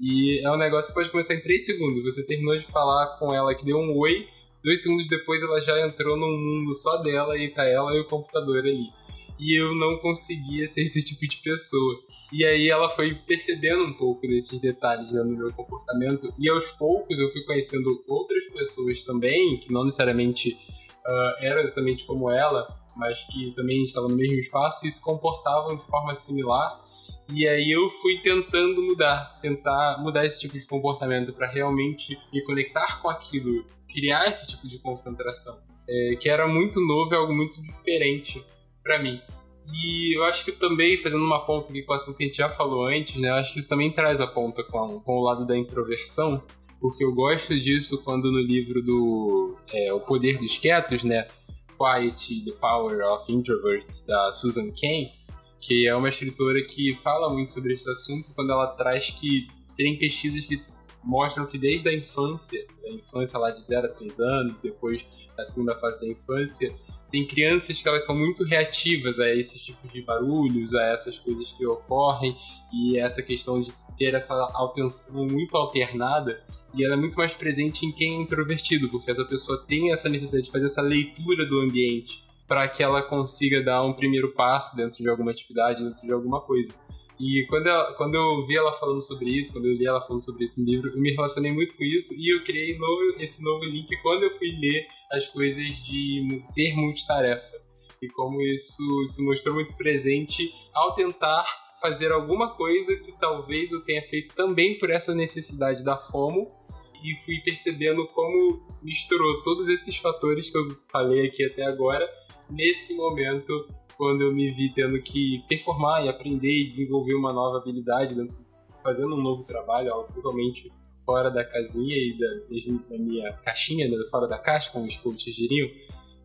E é um negócio que pode começar em 3 segundos. Você terminou de falar com ela que deu um oi, dois segundos depois ela já entrou num mundo só dela e tá ela e o computador ali e eu não conseguia ser esse tipo de pessoa. E aí ela foi percebendo um pouco desses detalhes né, no meu comportamento e aos poucos eu fui conhecendo outras pessoas também, que não necessariamente uh, eram exatamente como ela, mas que também estavam no mesmo espaço e se comportavam de forma similar. E aí eu fui tentando mudar, tentar mudar esse tipo de comportamento para realmente me conectar com aquilo, criar esse tipo de concentração, é, que era muito novo algo muito diferente para mim. E eu acho que também, fazendo uma ponta aqui com o assunto que a gente já falou antes, né? Eu acho que isso também traz a ponta com, com o lado da introversão, porque eu gosto disso quando no livro do é, O Poder dos Quietos, né? Quiet, The Power of Introverts, da Susan Cain, que é uma escritora que fala muito sobre esse assunto quando ela traz que tem pesquisas que mostram que desde a infância, da infância lá de 0 a 3 anos, depois da segunda fase da infância, tem crianças que elas são muito reativas a esses tipos de barulhos, a essas coisas que ocorrem e essa questão de ter essa atenção muito alternada e ela é muito mais presente em quem é introvertido, porque essa pessoa tem essa necessidade de fazer essa leitura do ambiente para que ela consiga dar um primeiro passo dentro de alguma atividade, dentro de alguma coisa. E quando eu, quando eu vi ela falando sobre isso, quando eu li ela falando sobre esse livro, eu me relacionei muito com isso e eu criei novo, esse novo link quando eu fui ler as coisas de ser multitarefa. E como isso se mostrou muito presente ao tentar fazer alguma coisa que talvez eu tenha feito também por essa necessidade da FOMO e fui percebendo como misturou todos esses fatores que eu falei aqui até agora nesse momento quando eu me vi tendo que performar e aprender e desenvolver uma nova habilidade, fazendo um novo trabalho, algo totalmente fora da casinha e da, da minha caixinha, né, fora da caixa, como os coaches diriam.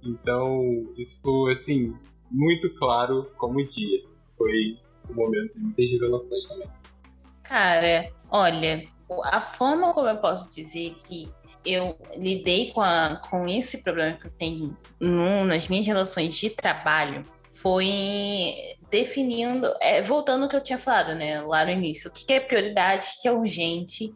Então, isso foi, assim, muito claro como dia. Foi um momento de muitas revelações também. Cara, olha, a forma como eu posso dizer que eu lidei com, a, com esse problema que eu tenho no, nas minhas relações de trabalho foi definindo, é, voltando ao que eu tinha falado, né, lá no início, o que é prioridade, o que é urgente,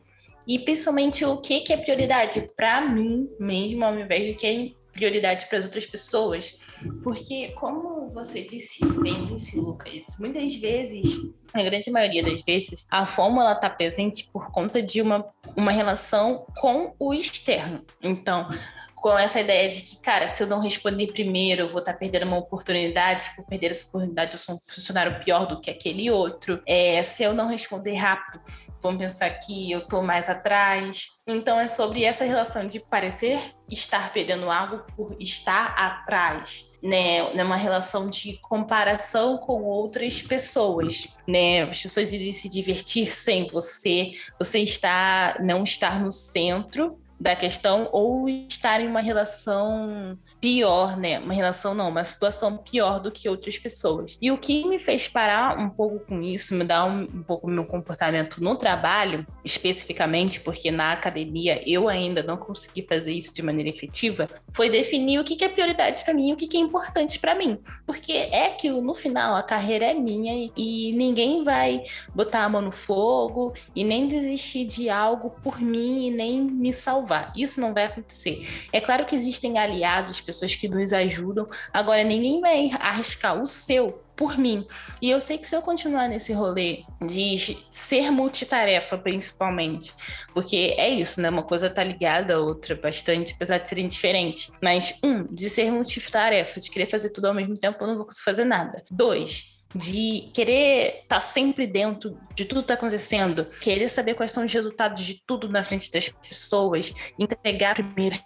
e principalmente o que, que é prioridade para mim mesmo, ao invés do que é prioridade para as outras pessoas, porque, como você disse, bem disse, Lucas, muitas vezes, na grande maioria das vezes, a fórmula está presente por conta de uma, uma relação com o externo. Então, com essa ideia de que, cara, se eu não responder primeiro, eu vou estar tá perdendo uma oportunidade, por perder essa oportunidade, eu sou um funcionário pior do que aquele outro. É, se eu não responder rápido, vão pensar que eu estou mais atrás. Então é sobre essa relação de parecer estar perdendo algo por estar atrás, né? Numa relação de comparação com outras pessoas, né? As pessoas dizem se divertir sem você, você está não estar no centro da questão ou estar em uma relação pior, né? Uma relação não, uma situação pior do que outras pessoas. E o que me fez parar um pouco com isso, me dar um, um pouco meu comportamento no trabalho, especificamente porque na academia eu ainda não consegui fazer isso de maneira efetiva, foi definir o que, que é prioridade para mim e o que, que é importante para mim. Porque é que no final a carreira é minha e ninguém vai botar a mão no fogo e nem desistir de algo por mim e nem me salvar salvar. Isso não vai acontecer. É claro que existem aliados, pessoas que nos ajudam. Agora, ninguém vai arriscar o seu por mim. E eu sei que se eu continuar nesse rolê de ser multitarefa, principalmente, porque é isso, né? Uma coisa tá ligada à outra bastante, apesar de serem diferentes. Mas, um, de ser multitarefa, de querer fazer tudo ao mesmo tempo, eu não vou conseguir fazer nada. Dois, de querer estar tá sempre dentro de tudo que está acontecendo, querer saber quais são os resultados de tudo na frente das pessoas, entregar primeiro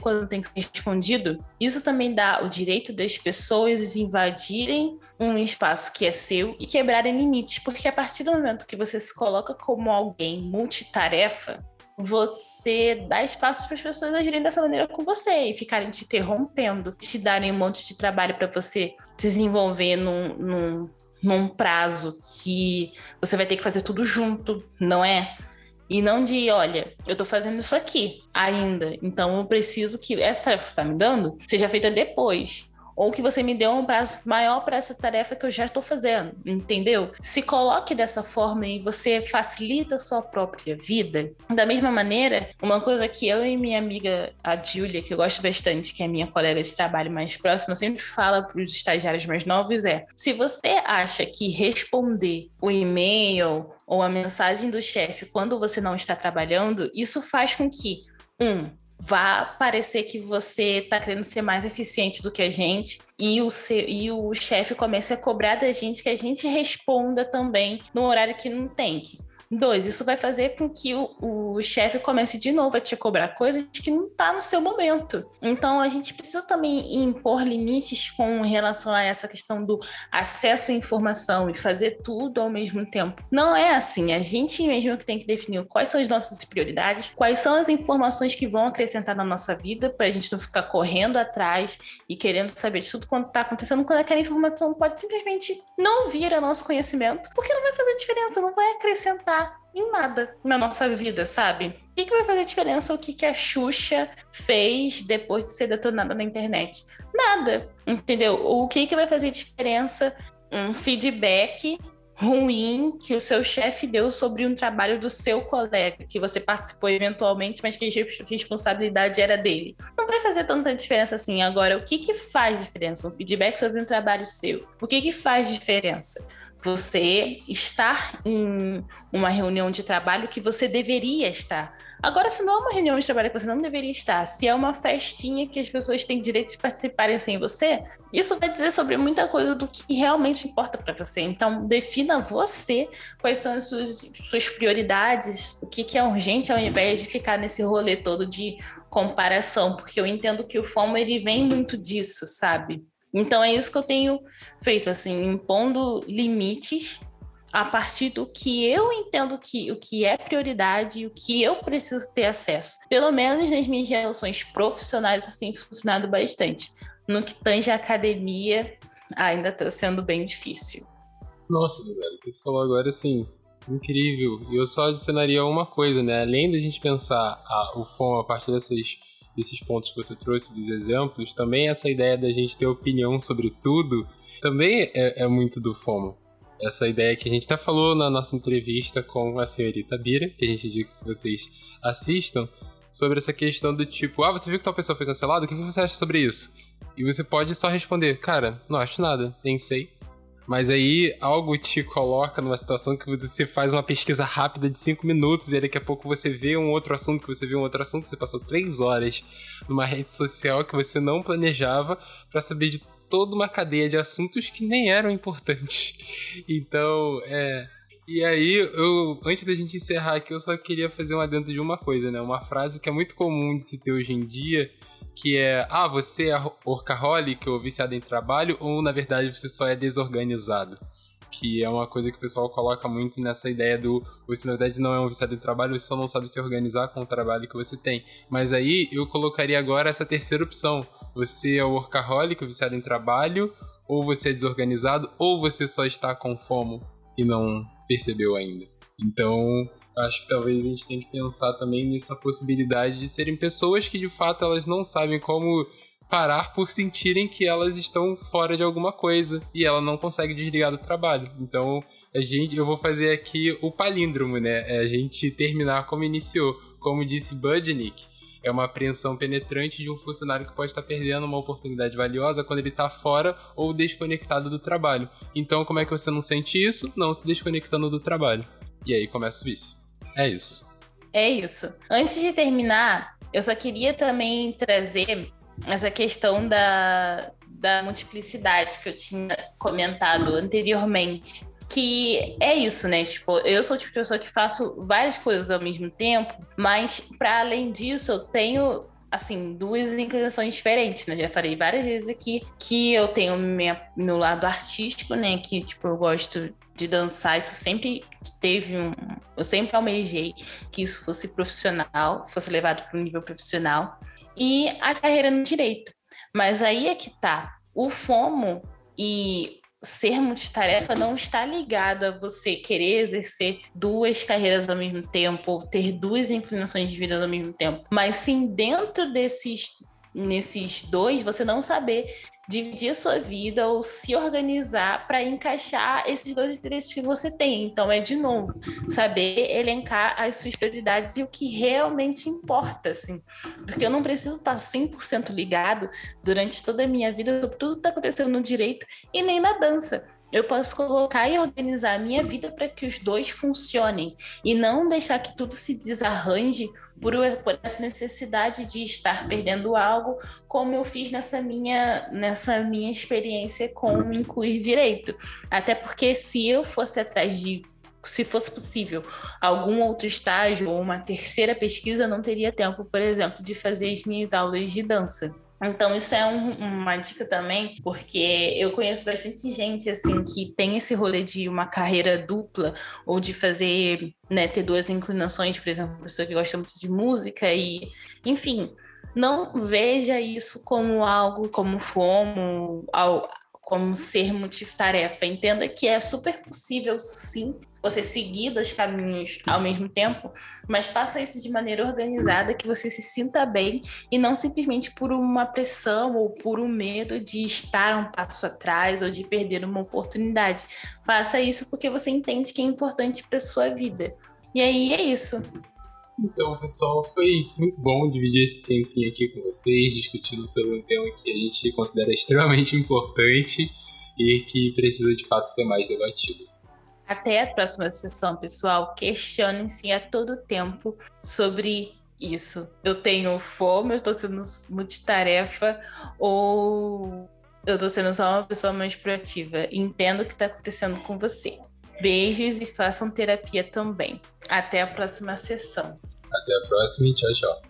quando tem que ser respondido, isso também dá o direito das pessoas invadirem um espaço que é seu e quebrarem limites, porque a partir do momento que você se coloca como alguém multitarefa, você dá espaço para as pessoas agirem dessa maneira com você e ficarem te interrompendo, te darem um monte de trabalho para você desenvolver num, num, num prazo que você vai ter que fazer tudo junto, não é? E não de, olha, eu tô fazendo isso aqui ainda, então eu preciso que essa tarefa que você tá me dando seja feita depois ou que você me dê um prazo maior para essa tarefa que eu já estou fazendo, entendeu? Se coloque dessa forma e você facilita a sua própria vida. Da mesma maneira, uma coisa que eu e minha amiga, a Julia, que eu gosto bastante, que é minha colega de trabalho mais próxima, sempre fala para os estagiários mais novos é: se você acha que responder o e-mail ou a mensagem do chefe quando você não está trabalhando, isso faz com que um vá parecer que você está querendo ser mais eficiente do que a gente e o, seu, e o chefe comece a cobrar da gente que a gente responda também no horário que não tem. Dois, isso vai fazer com que o, o chefe comece de novo a te cobrar coisas que não tá no seu momento. Então a gente precisa também impor limites com relação a essa questão do acesso à informação e fazer tudo ao mesmo tempo. Não é assim. A gente mesmo que tem que definir quais são as nossas prioridades, quais são as informações que vão acrescentar na nossa vida, para a gente não ficar correndo atrás e querendo saber de tudo quanto está acontecendo, quando aquela informação pode simplesmente não vir a nosso conhecimento, porque não vai fazer diferença, não vai acrescentar em nada na nossa vida, sabe? O que, que vai fazer diferença o que, que a Xuxa fez depois de ser detonada na internet? Nada, entendeu? O que, que vai fazer diferença um feedback ruim que o seu chefe deu sobre um trabalho do seu colega, que você participou eventualmente, mas que a responsabilidade era dele. Não vai fazer tanta diferença assim. Agora, o que, que faz diferença? Um feedback sobre um trabalho seu. O que, que faz diferença? Você estar em uma reunião de trabalho que você deveria estar. Agora, se não é uma reunião de trabalho que você não deveria estar, se é uma festinha que as pessoas têm direito de participarem sem você, isso vai dizer sobre muita coisa do que realmente importa para você. Então, defina você quais são as suas, suas prioridades, o que, que é urgente, ao invés de ficar nesse rolê todo de comparação, porque eu entendo que o FOMO ele vem muito disso, sabe? Então é isso que eu tenho feito, assim, impondo limites a partir do que eu entendo que o que é prioridade e o que eu preciso ter acesso. Pelo menos nas minhas relações profissionais isso tem funcionado bastante. No que tange a academia, ainda está sendo bem difícil. Nossa, velho, o que você falou agora, assim, incrível. E eu só adicionaria uma coisa, né? Além da gente pensar a, o FOM a partir dessas desses pontos que você trouxe, dos exemplos, também essa ideia da gente ter opinião sobre tudo, também é, é muito do FOMO. Essa ideia que a gente até falou na nossa entrevista com a senhorita Bira, que a gente indica que vocês assistam, sobre essa questão do tipo, ah, você viu que tal pessoa foi cancelada? O que você acha sobre isso? E você pode só responder, cara, não acho nada, nem sei. Mas aí algo te coloca numa situação que você faz uma pesquisa rápida de 5 minutos e daqui a pouco você vê um outro assunto, que você vê um outro assunto, você passou 3 horas numa rede social que você não planejava para saber de toda uma cadeia de assuntos que nem eram importantes. <laughs> Então, é. E aí, eu, antes da gente encerrar aqui, eu só queria fazer um adendo de uma coisa, né? Uma frase que é muito comum de se ter hoje em dia, que é: ah, você é workaholic ou viciado em trabalho, ou na verdade você só é desorganizado. Que é uma coisa que o pessoal coloca muito nessa ideia do você na verdade não é um viciado em trabalho, você só não sabe se organizar com o trabalho que você tem. Mas aí eu colocaria agora essa terceira opção. Você é workaholic, viciado em trabalho, ou você é desorganizado, ou você só está com fome e não percebeu ainda. Então, acho que talvez a gente tenha que pensar também nessa possibilidade de serem pessoas que de fato elas não sabem como parar por sentirem que elas estão fora de alguma coisa e ela não consegue desligar do trabalho. Então, a gente, eu vou fazer aqui o palíndromo, né? É a gente terminar como iniciou. Como disse Budnick, é uma apreensão penetrante de um funcionário que pode estar perdendo uma oportunidade valiosa quando ele está fora ou desconectado do trabalho. Então, como é que você não sente isso? Não se desconectando do trabalho. E aí começa o vício. É isso. É isso. Antes de terminar, eu só queria também trazer essa questão da, da multiplicidade que eu tinha comentado anteriormente. Que é isso, né? Tipo, eu sou o tipo de pessoa que faço várias coisas ao mesmo tempo, mas para além disso, eu tenho assim, duas inclinações diferentes, né? Já falei várias vezes aqui que eu tenho minha, meu lado artístico, né? Que, tipo, eu gosto de dançar, isso sempre teve um. Eu sempre almejei que isso fosse profissional, fosse levado para um nível profissional. E a carreira no direito. Mas aí é que tá. O FOMO e ser multitarefa não está ligado a você querer exercer duas carreiras ao mesmo tempo, ou ter duas inclinações de vida ao mesmo tempo, mas sim dentro desses nesses dois, você não saber dividir a sua vida ou se organizar para encaixar esses dois interesses que você tem. Então, é de novo, saber elencar as suas prioridades e o que realmente importa, assim. Porque eu não preciso estar 100% ligado durante toda a minha vida sobre tudo que está acontecendo no direito e nem na dança. Eu posso colocar e organizar a minha vida para que os dois funcionem e não deixar que tudo se desarranje por, por, essa necessidade de estar perdendo algo, como eu fiz nessa minha, nessa minha experiência com incluir direito. Até porque se eu fosse atrás de se fosse possível, algum outro estágio ou uma terceira pesquisa, não teria tempo, por exemplo, de fazer as minhas aulas de dança. Então, isso é um, uma dica também, porque eu conheço bastante gente, assim, que tem esse rolê de uma carreira dupla, ou de fazer, né, ter duas inclinações, por exemplo, uma pessoa que gosta muito de música e, enfim, não veja isso como algo, como fomo, como ser multitarefa. Entenda que é super possível, sim, você seguir dois caminhos ao mesmo tempo, mas faça isso de maneira organizada, que você se sinta bem e não simplesmente por uma pressão ou por um medo de estar um passo atrás ou de perder uma oportunidade. Faça isso porque você entende que é importante para sua vida. E aí é isso. Então, pessoal, foi muito bom dividir esse tempinho aqui com vocês, discutindo sobre um tema que a gente considera extremamente <laughs> importante e que precisa de fato ser mais debatido. Até a próxima sessão, pessoal. Questionem-se a todo tempo sobre isso. Eu tenho fome, eu tô sendo multitarefa ou eu tô sendo só uma pessoa mais proativa. Entendo o que tá acontecendo com você. Beijos e façam terapia também. Até a próxima sessão. Até a próxima e tchau, tchau.